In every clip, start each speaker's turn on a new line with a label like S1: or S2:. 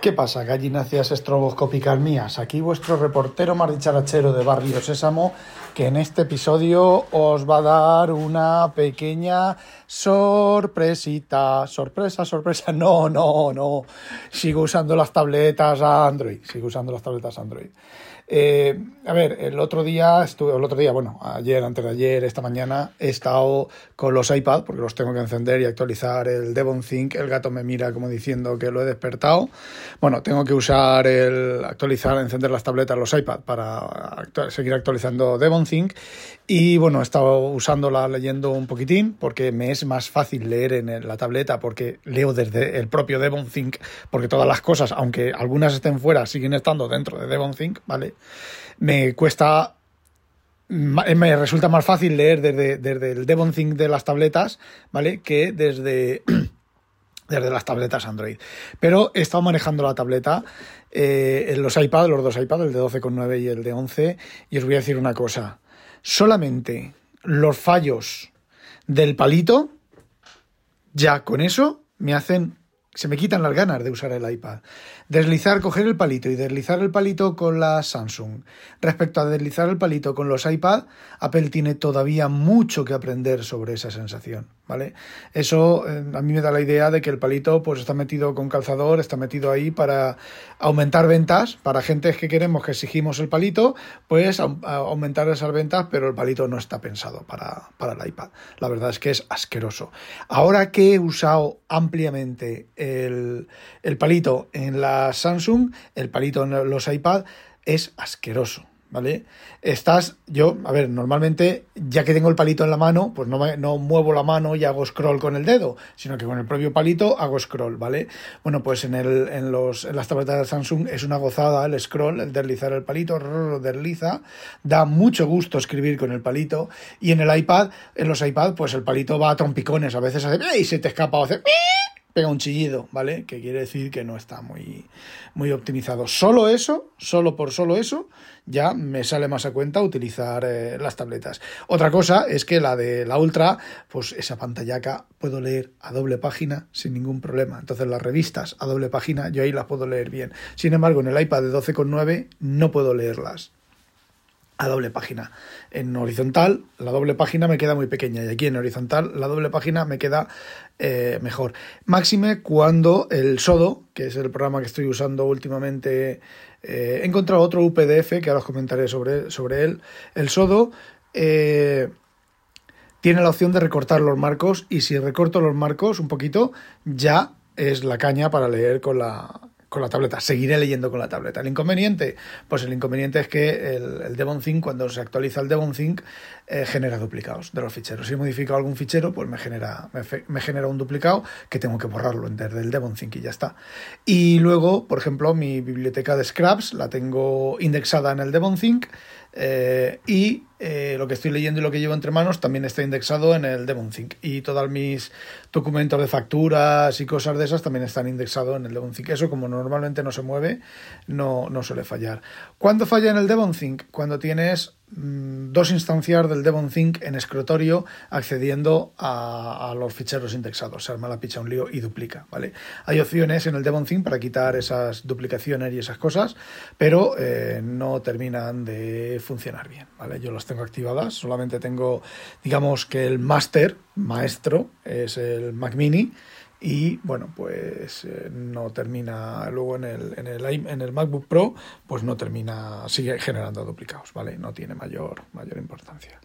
S1: ¿Qué pasa, gallináceas estroboscópicas mías? Aquí vuestro reportero más dicharachero de Barrio Sésamo, que en este episodio os va a dar una pequeña sorpresita. Sorpresa, sorpresa. No, no, no. Sigo usando las tabletas Android. Sigo usando las tabletas Android. Eh, a ver, el otro día estuve, el otro día, bueno, ayer, antes de ayer, esta mañana, he estado con los iPad porque los tengo que encender y actualizar el Devon Think. El gato me mira como diciendo que lo he despertado. Bueno, tengo que usar el actualizar, encender las tabletas, los iPad para seguir actualizando Devon Think. Y bueno, he estado usándola leyendo un poquitín porque me es más fácil leer en la tableta porque leo desde el propio Devon Think porque todas las cosas, aunque algunas estén fuera, siguen estando dentro de Devon Think, ¿vale? Me cuesta me resulta más fácil leer desde, desde el Devon Think de las tabletas, ¿vale? Que desde, desde las tabletas Android. Pero he estado manejando la tableta eh, los iPad, los dos iPad, el de 12,9 y el de 11, y os voy a decir una cosa. Solamente los fallos del palito, ya con eso me hacen se me quitan las ganas de usar el iPad. Deslizar, coger el palito y deslizar el palito con la Samsung. Respecto a deslizar el palito con los iPad, Apple tiene todavía mucho que aprender sobre esa sensación. ¿vale? Eso eh, a mí me da la idea de que el palito pues está metido con calzador, está metido ahí para aumentar ventas, para gente que queremos que exigimos el palito, pues aumentar esas ventas, pero el palito no está pensado para, para el iPad. La verdad es que es asqueroso. Ahora que he usado ampliamente el, palito en la Samsung, el palito en los iPad, es asqueroso. ¿vale? Estás, yo, a ver, normalmente, ya que tengo el palito en la mano, pues no, no muevo la mano y hago scroll con el dedo, sino que con el propio palito hago scroll, ¿vale? Bueno, pues en, el, en, los, en las tabletas de Samsung es una gozada el scroll, el deslizar el palito, desliza, da mucho gusto escribir con el palito, y en el iPad, en los iPad, pues el palito va a trompicones, a veces hace, y se te escapa o hace pega un chillido, ¿vale? Que quiere decir que no está muy, muy optimizado. Solo eso, solo por solo eso, ya me sale más a cuenta utilizar eh, las tabletas. Otra cosa es que la de la Ultra, pues esa pantallaca puedo leer a doble página sin ningún problema. Entonces las revistas a doble página yo ahí las puedo leer bien. Sin embargo, en el iPad de 12,9 no puedo leerlas a doble página. En horizontal, la doble página me queda muy pequeña y aquí en horizontal, la doble página me queda eh, mejor. Máxime cuando el Sodo, que es el programa que estoy usando últimamente, eh, he encontrado otro UPDF que ahora os comentaré sobre, sobre él. El Sodo eh, tiene la opción de recortar los marcos y si recorto los marcos un poquito, ya es la caña para leer con la, con la tableta, seguiré leyendo con la tableta. ¿El inconveniente? Pues el inconveniente es que el, Devon Think, cuando se actualiza el Devon Think, eh, genera duplicados de los ficheros. Si he modificado algún fichero, pues me genera, me, genera un duplicado que tengo que borrarlo desde el Devon Think y ya está. Y luego, por ejemplo, mi biblioteca de scraps la tengo indexada en el Devon Think eh, y eh, lo que estoy leyendo y lo que llevo entre manos también está indexado en el DevonThink. Y todos mis documentos de facturas y cosas de esas también están indexados en el DevonThink. Eso, como normalmente no se mueve, no, no suele fallar. ¿Cuándo falla en el DevonThink? Cuando tienes dos instancias del Devon Think en escritorio accediendo a, los ficheros indexados. Se arma la picha un lío y duplica, ¿vale? Hay opciones en el Devon Think para quitar esas duplicaciones y esas cosas, pero eh, no terminan de funcionar bien, ¿vale? Yo las tengo activadas, solamente tengo, digamos que el máster, maestro, es el Mac Mini, y bueno, pues eh, no termina luego en el, en, el, en el MacBook Pro, pues no termina, sigue generando duplicados, ¿vale? No tiene mayor, mayor importancia.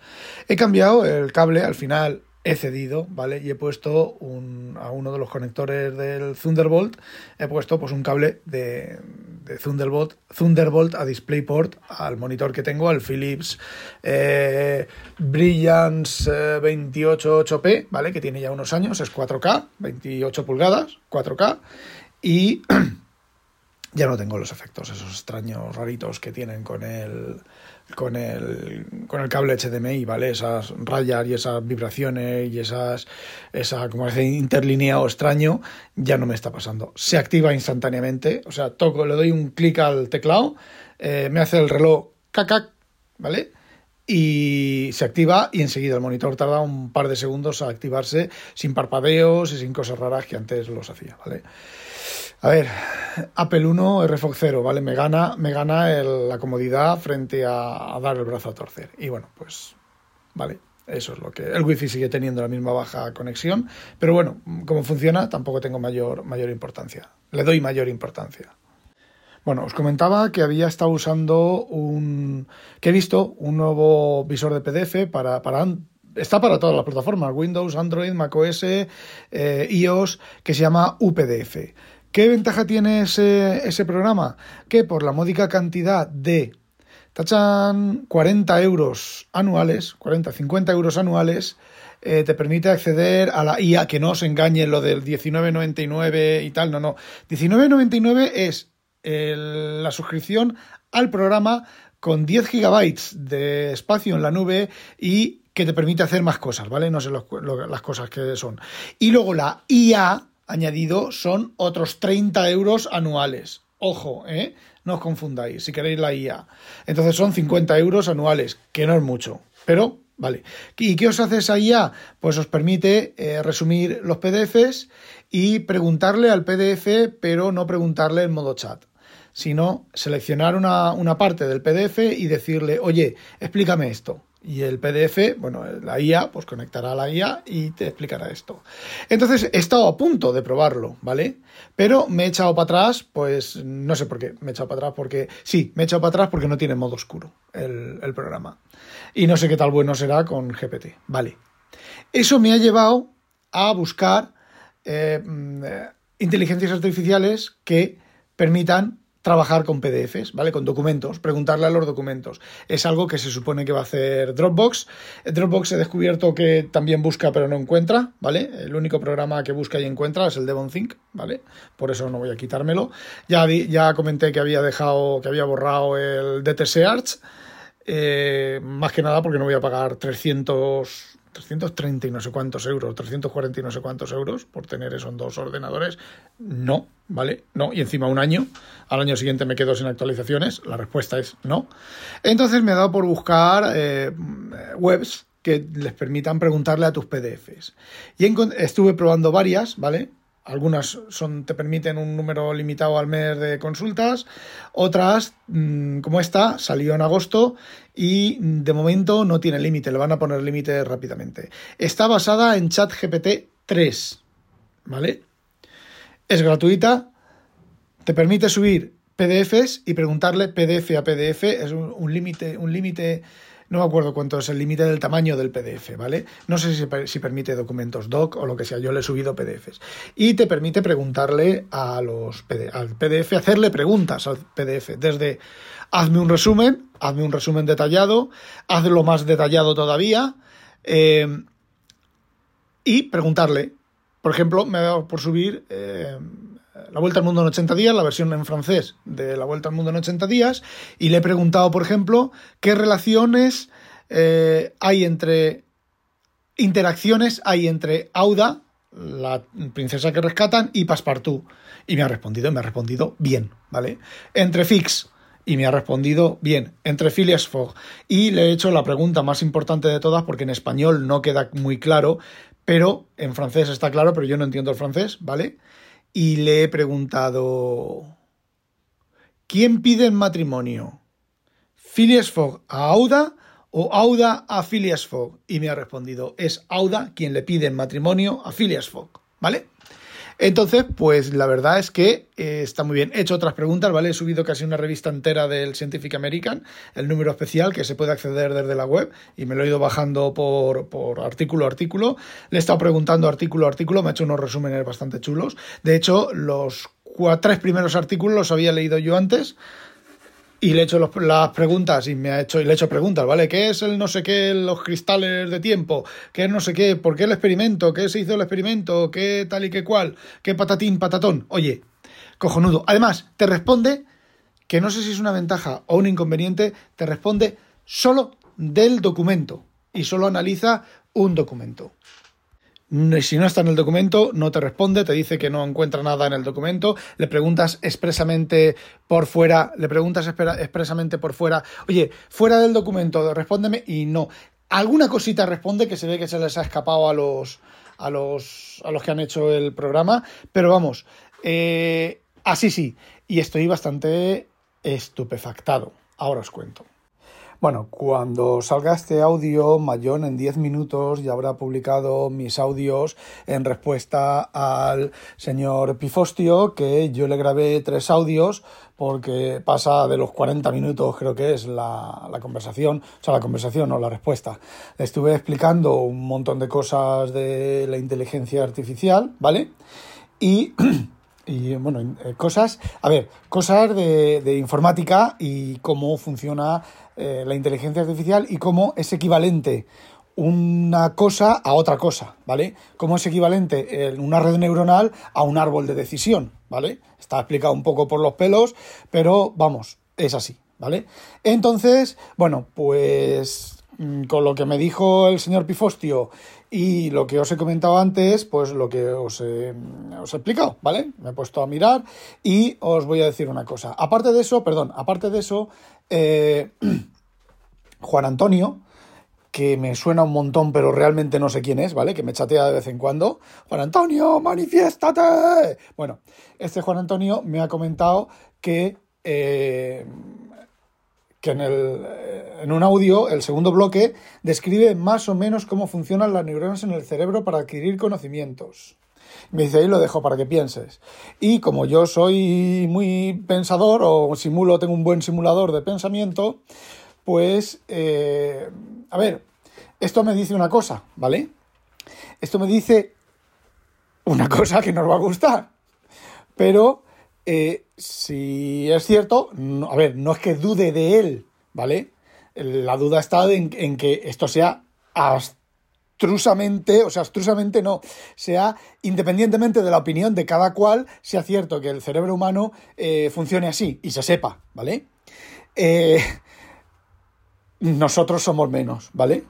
S1: He cambiado el cable, al final he cedido, ¿vale? Y he puesto un, a uno de los conectores del Thunderbolt, he puesto pues un cable de, de Thunderbolt, a DisplayPort al monitor que tengo, al Philips eh, Brilliance 288P, eh, ¿vale? Que tiene ya unos años, es 4K, 28 pulgadas, 4K, y ya no tengo los efectos, esos extraños raritos que tienen con el con el, con el cable HDMI, ¿vale? Esas rayas y esas vibraciones y esas, esa, como ese interlineado extraño, ya no me está pasando. Se activa instantáneamente, o sea, toco, le doy un clic al teclado, eh, me hace el reloj cacac, ¿vale? Y se activa y enseguida el monitor tarda un par de segundos a activarse sin parpadeos y sin cosas raras que antes los hacía, ¿vale? A ver, Apple 1, RFOX 0, ¿vale? Me gana, me gana la comodidad frente a, dar el brazo a torcer. Y bueno, pues, vale, eso es lo que... El wifi sigue teniendo la misma baja conexión, pero bueno, como funciona tampoco tengo mayor, mayor importancia. Le doy mayor importancia. Bueno, os comentaba que había estado usando un... que he visto un nuevo visor de PDF para, para está para todas las plataformas, Windows, Android, macOS, eh, iOS, que se llama UPDF. ¿Qué ventaja tiene ese, ese programa? Que por la módica cantidad de tachan 40 euros anuales, 40, 50 euros anuales, eh, te permite acceder a la IA, que no os engañe lo del 19.99 y tal, no, no. 19.99 es la suscripción al programa con 10 gigabytes de espacio en la nube y que te permite hacer más cosas, ¿vale? No sé las cosas que son. Y luego la IA añadido son otros 30 euros anuales. Ojo, ¿eh? No os confundáis si queréis la IA. Entonces son 50 euros anuales, que no es mucho, pero vale. ¿Y qué os hace esa IA? Pues os permite eh, resumir los PDFs y preguntarle al PDF, pero no preguntarle en modo chat sino seleccionar una, una parte del PDF y decirle, oye, explícame esto. Y el PDF, bueno, la IA, pues conectará a la IA y te explicará esto. Entonces he estado a punto de probarlo, ¿vale? Pero me he echado para atrás, pues no sé por qué. Me he echado para atrás porque. Sí, me he echado para atrás porque no tiene modo oscuro el, programa. Y no sé qué tal bueno será con GPT. Vale. Eso me ha llevado a buscar eh, mm, eh, inteligencias artificiales que permitan trabajar con PDFs, ¿vale? Con documentos, preguntarle a los documentos. Es algo que se supone que va a hacer Dropbox. Dropbox he descubierto que también busca pero no encuentra, ¿vale? El único programa que busca y encuentra es el Devon ¿vale? Por eso no voy a quitármelo. Ya, ya comenté que había dejado, que había borrado el DTS Arch, eh, más que nada porque no voy a pagar 300 330 y no sé cuántos euros, 340 y no sé cuántos euros por tener esos dos ordenadores. No, ¿vale? No, y encima un año. Al año siguiente me quedo sin actualizaciones. La respuesta es no. Entonces me he dado por buscar eh, webs que les permitan preguntarle a tus PDFs. Y estuve probando varias, ¿vale? Algunas son, te permiten un número limitado al mes de consultas, otras, mm, como esta, salió en agosto y de momento no tiene límite, le van a poner límite rápidamente. Está basada en ChatGPT 3, ¿vale? Es gratuita, te permite subir PDFs y preguntarle PDF a PDF, es un límite, un límite no me acuerdo cuánto es el límite del tamaño del PDF, ¿vale? No sé si, permite documentos doc o lo que sea, yo le he subido PDFs. Y te permite preguntarle a los al PDF, hacerle preguntas al PDF, desde hazme un resumen, hazme un resumen detallado, hazlo más detallado todavía, eh, y preguntarle. Por ejemplo, me ha dado por subir eh, la Vuelta al Mundo en 80 días, la versión en francés de La Vuelta al Mundo en 80 días, y le he preguntado, por ejemplo, qué relaciones eh, hay entre interacciones hay entre Auda, la princesa que rescatan, y Passepartout. Y me ha respondido, me ha respondido bien, ¿vale? Entre Fix, y me ha respondido bien, entre Phileas Fogg. Y le he hecho la pregunta más importante de todas, porque en español no queda muy claro, pero en francés está claro, pero yo no entiendo el francés, ¿vale? Y le he preguntado, ¿quién pide el matrimonio? ¿Phileas Fogg a Auda o Auda a Phileas Fogg? Y me ha respondido, es Auda quien le pide el matrimonio a Phileas Fogg, ¿vale? Entonces, pues la verdad es que eh, está muy bien. He hecho otras preguntas, ¿vale? He subido casi una revista entera del Scientific American, el número especial que se puede acceder desde la web y me lo he ido bajando por, artículo a artículo. Le he estado preguntando artículo a artículo, me ha hecho unos resúmenes bastante chulos. De hecho, los tres primeros artículos los había leído yo antes y le he hecho las preguntas y me ha hecho y le he hecho preguntas, ¿vale? ¿Qué es el no sé qué, los cristales de tiempo? ¿Qué es no sé qué? ¿Por qué el experimento? ¿Qué se hizo el experimento? ¿Qué tal y qué cual? ¿Qué patatín, patatón? Oye, cojonudo. Además, te responde, que no sé si es una ventaja o un inconveniente, te responde solo del documento y solo analiza un documento. Si no está en el documento, no te responde, te dice que no encuentra nada en el documento, le preguntas expresamente por fuera, le preguntas expresamente por fuera, oye, fuera del documento, respóndeme y no. Alguna cosita responde que se ve que se les ha escapado a los, a los, a los que han hecho el programa, pero vamos, eh, Así sí, y estoy bastante estupefactado. Ahora os cuento. Bueno, cuando salga este audio, Mayón en 10 minutos ya habrá publicado mis audios en respuesta al señor Pifostio, que yo le grabé tres audios porque pasa de los 40 minutos, creo que es la, conversación, o sea, la conversación o la respuesta. Estuve explicando un montón de cosas de la inteligencia artificial, ¿vale? Y y bueno, eh, cosas, a ver, cosas de, de informática y cómo funciona eh, la inteligencia artificial y cómo es equivalente una cosa a otra cosa, ¿vale? Cómo es equivalente en una red neuronal a un árbol de decisión, ¿vale? Está explicado un poco por los pelos, pero vamos, es así, ¿vale? Entonces, bueno, pues mm, con lo que me dijo el señor Pifostio y lo que os he comentado antes, pues lo que os he, explicado, ¿vale? Me he puesto a mirar y os voy a decir una cosa. Aparte de eso, perdón, aparte de eso, eh, Juan Antonio, que me suena un montón, pero realmente no sé quién es, ¿vale? Que me chatea de vez en cuando. Juan Antonio, manifiéstate. Bueno, este Juan Antonio me ha comentado que, eh, que en, el, en un audio, el segundo bloque, describe más o menos cómo funcionan las neuronas en el cerebro para adquirir conocimientos. Me dice, ahí lo dejo para que pienses. Y como yo soy muy pensador o simulo, tengo un buen simulador de pensamiento, pues, eh, a ver, esto me dice una cosa, ¿vale? Esto me dice una cosa que nos va a gustar. Pero, eh, si es cierto, a ver, no es que dude de él, ¿vale? La duda está en, en que esto sea abstrusamente, o sea, abstrusamente no, sea independientemente de la opinión de cada cual, sea cierto que el cerebro humano eh, funcione así y se sepa, ¿vale? Eh, nosotros somos menos, ¿vale?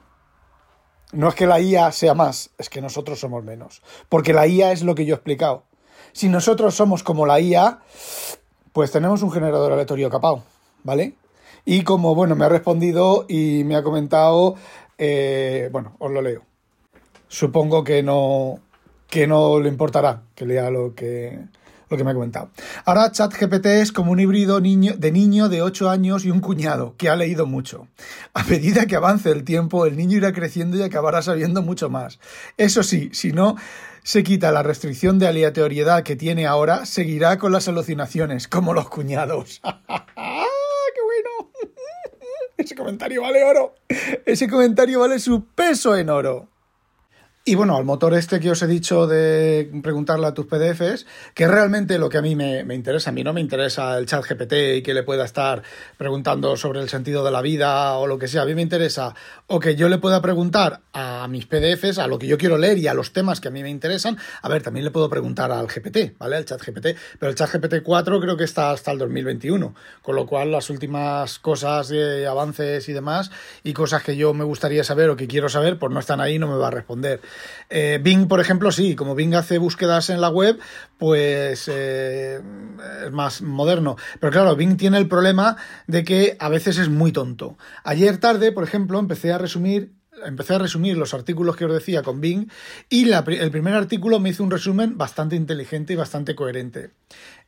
S1: No es que la IA sea más, es que nosotros somos menos. Porque la IA es lo que yo he explicado. Si nosotros somos como la IA, pues tenemos un generador aleatorio capado, ¿vale? Y como, bueno, me ha respondido y me ha comentado, eh, bueno, os lo leo. Supongo que no, que no le importará que lea lo que, lo que me ha comentado. Ahora ChatGPT es como un híbrido niño, de niño de 8 años y un cuñado que ha leído mucho. A medida que avance el tiempo, el niño irá creciendo y acabará sabiendo mucho más. Eso sí, si no se quita la restricción de aleatoriedad que tiene ahora, seguirá con las alucinaciones, como los cuñados. ¡Qué bueno! Ese comentario vale oro. Ese comentario vale su peso en oro. Y bueno, al motor este que os he dicho de preguntarle a tus PDFs, que realmente lo que a mí me, interesa, a mí no me interesa el chat GPT y que le pueda estar preguntando sobre el sentido de la vida o lo que sea, a mí me interesa o que yo le pueda preguntar a mis PDFs, a lo que yo quiero leer y a los temas que a mí me interesan. A ver, también le puedo preguntar al GPT, ¿vale? Al chat GPT, pero el chat GPT 4 creo que está hasta el 2021, con lo cual las últimas cosas, de avances y demás, y cosas que yo me gustaría saber o que quiero saber, pues no están ahí, no me va a responder. Eh, Bing, por ejemplo, sí, como Bing hace búsquedas en la web, pues eh, es más moderno. Pero claro, Bing tiene el problema de que a veces es muy tonto. Ayer tarde, por ejemplo, empecé a resumir empecé a resumir los artículos que os decía con Bing y el primer artículo me hizo un resumen bastante inteligente y bastante coherente.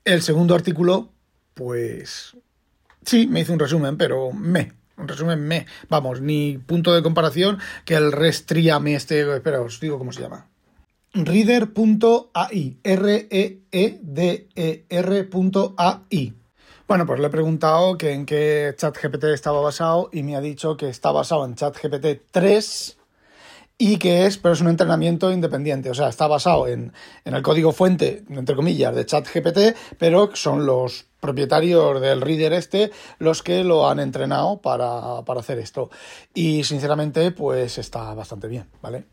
S1: El segundo artículo, pues sí, me hizo un resumen, pero me, un resumen me, vamos, ni punto de comparación que el restriame este, espera, os digo cómo se llama. Reader.ai, R-E-E-D-E-R.ai. Bueno, pues le he preguntado que en qué ChatGPT estaba basado y me ha dicho que está basado en ChatGPT 3 y que es, pero es un entrenamiento independiente, o sea, está basado en, en el código fuente, entre comillas, de ChatGPT, pero son los propietarios del reader este los que lo han entrenado para, para hacer esto. Y sinceramente, pues está bastante bien, ¿vale?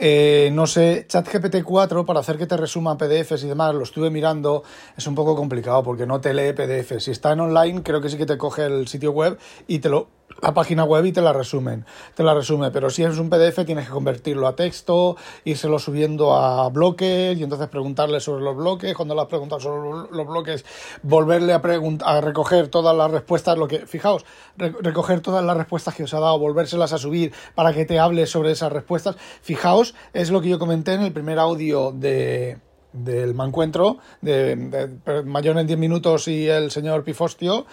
S1: Eh, no sé, ChatGPT 4 para hacer que te resuma PDFs y demás, lo estuve mirando, es un poco complicado porque no te lee PDF. Si está en online, creo que sí que te coge el sitio web y te lo la página web y te la resumen, te la resume, pero si es un PDF tienes que convertirlo a texto, írselo subiendo a bloques y entonces preguntarle sobre los bloques, cuando le has preguntado sobre los bloques, volverle a, a recoger todas las respuestas, lo que, fijaos, recoger todas las respuestas que os ha dado, volvérselas a subir para que te hable sobre esas respuestas, fijaos, es lo que yo comenté en el primer audio de del mancuentro, de, de mayor en 10 minutos y el señor Pifostio,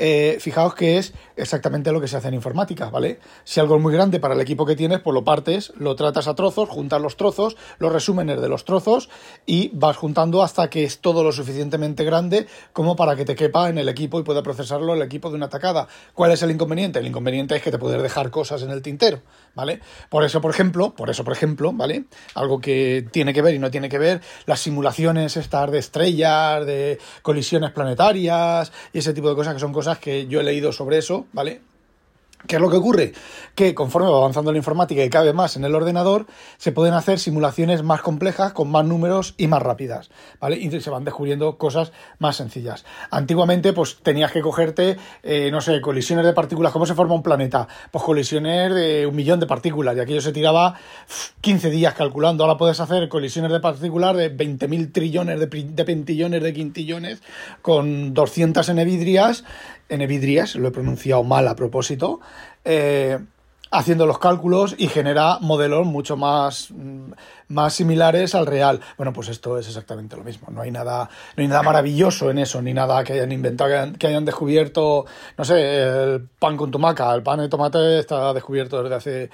S1: eh, fijaos que es exactamente lo que se hace en informática, ¿vale? Si algo es muy grande para el equipo que tienes, pues lo partes, lo tratas a trozos, juntas los trozos, los resúmenes de los trozos y vas juntando hasta que es todo lo suficientemente grande como para que te quepa en el equipo y pueda procesarlo el equipo de una tacada. ¿Cuál es el inconveniente? El inconveniente es que te puedes dejar cosas en el tintero, ¿vale? Por eso, por ejemplo, por eso, por ejemplo, ¿vale? Algo que tiene que ver y no tiene que ver, las simulaciones estas de estrellas, de colisiones planetarias y ese tipo de cosas que son cosas que yo he leído sobre eso, ¿vale? ¿Qué es lo que ocurre? Que conforme va avanzando la informática y cabe más en el ordenador, se pueden hacer simulaciones más complejas, con más números y más rápidas, ¿vale? Y se van descubriendo cosas más sencillas. Antiguamente, pues tenías que cogerte, eh, no sé, colisiones de partículas. ¿Cómo se forma un planeta? Pues colisiones de un millón de partículas, y aquello se tiraba 15 días calculando. Ahora puedes hacer colisiones de partículas de 20.000 trillones, de, de pentillones, de quintillones, con 200 enevidrias Enevidrias, lo he pronunciado mal a propósito, eh, haciendo los cálculos y genera modelos mucho más, mm, más similares al real. Bueno, pues esto es exactamente lo mismo. No hay nada, no hay nada maravilloso en eso, ni nada que hayan inventado, que hayan descubierto, no sé, el pan con tomaca. El pan de tomate está descubierto desde hace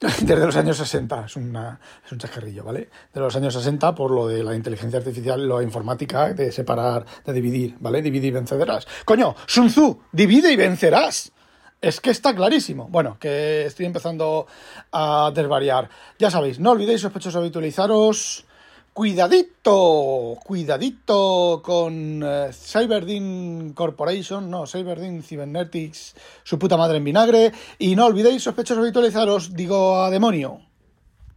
S1: desde los años 60, es, una, es un chascarrillo, ¿vale? De los años 60 por lo de la inteligencia artificial, la informática, de separar, de dividir, ¿vale? Divide y vencerás. Coño, Sun Tzu, divide y vencerás. Es que está clarísimo. Bueno, que estoy empezando a desvariar. Ya sabéis, no olvidéis sospechosos habitualizaros Cuidadito, cuidadito con uh, Corporation, no, Cyberdin Cybernetics, su puta madre en vinagre. Y no olvidéis, sospechosos habitualizaros, digo a demonio.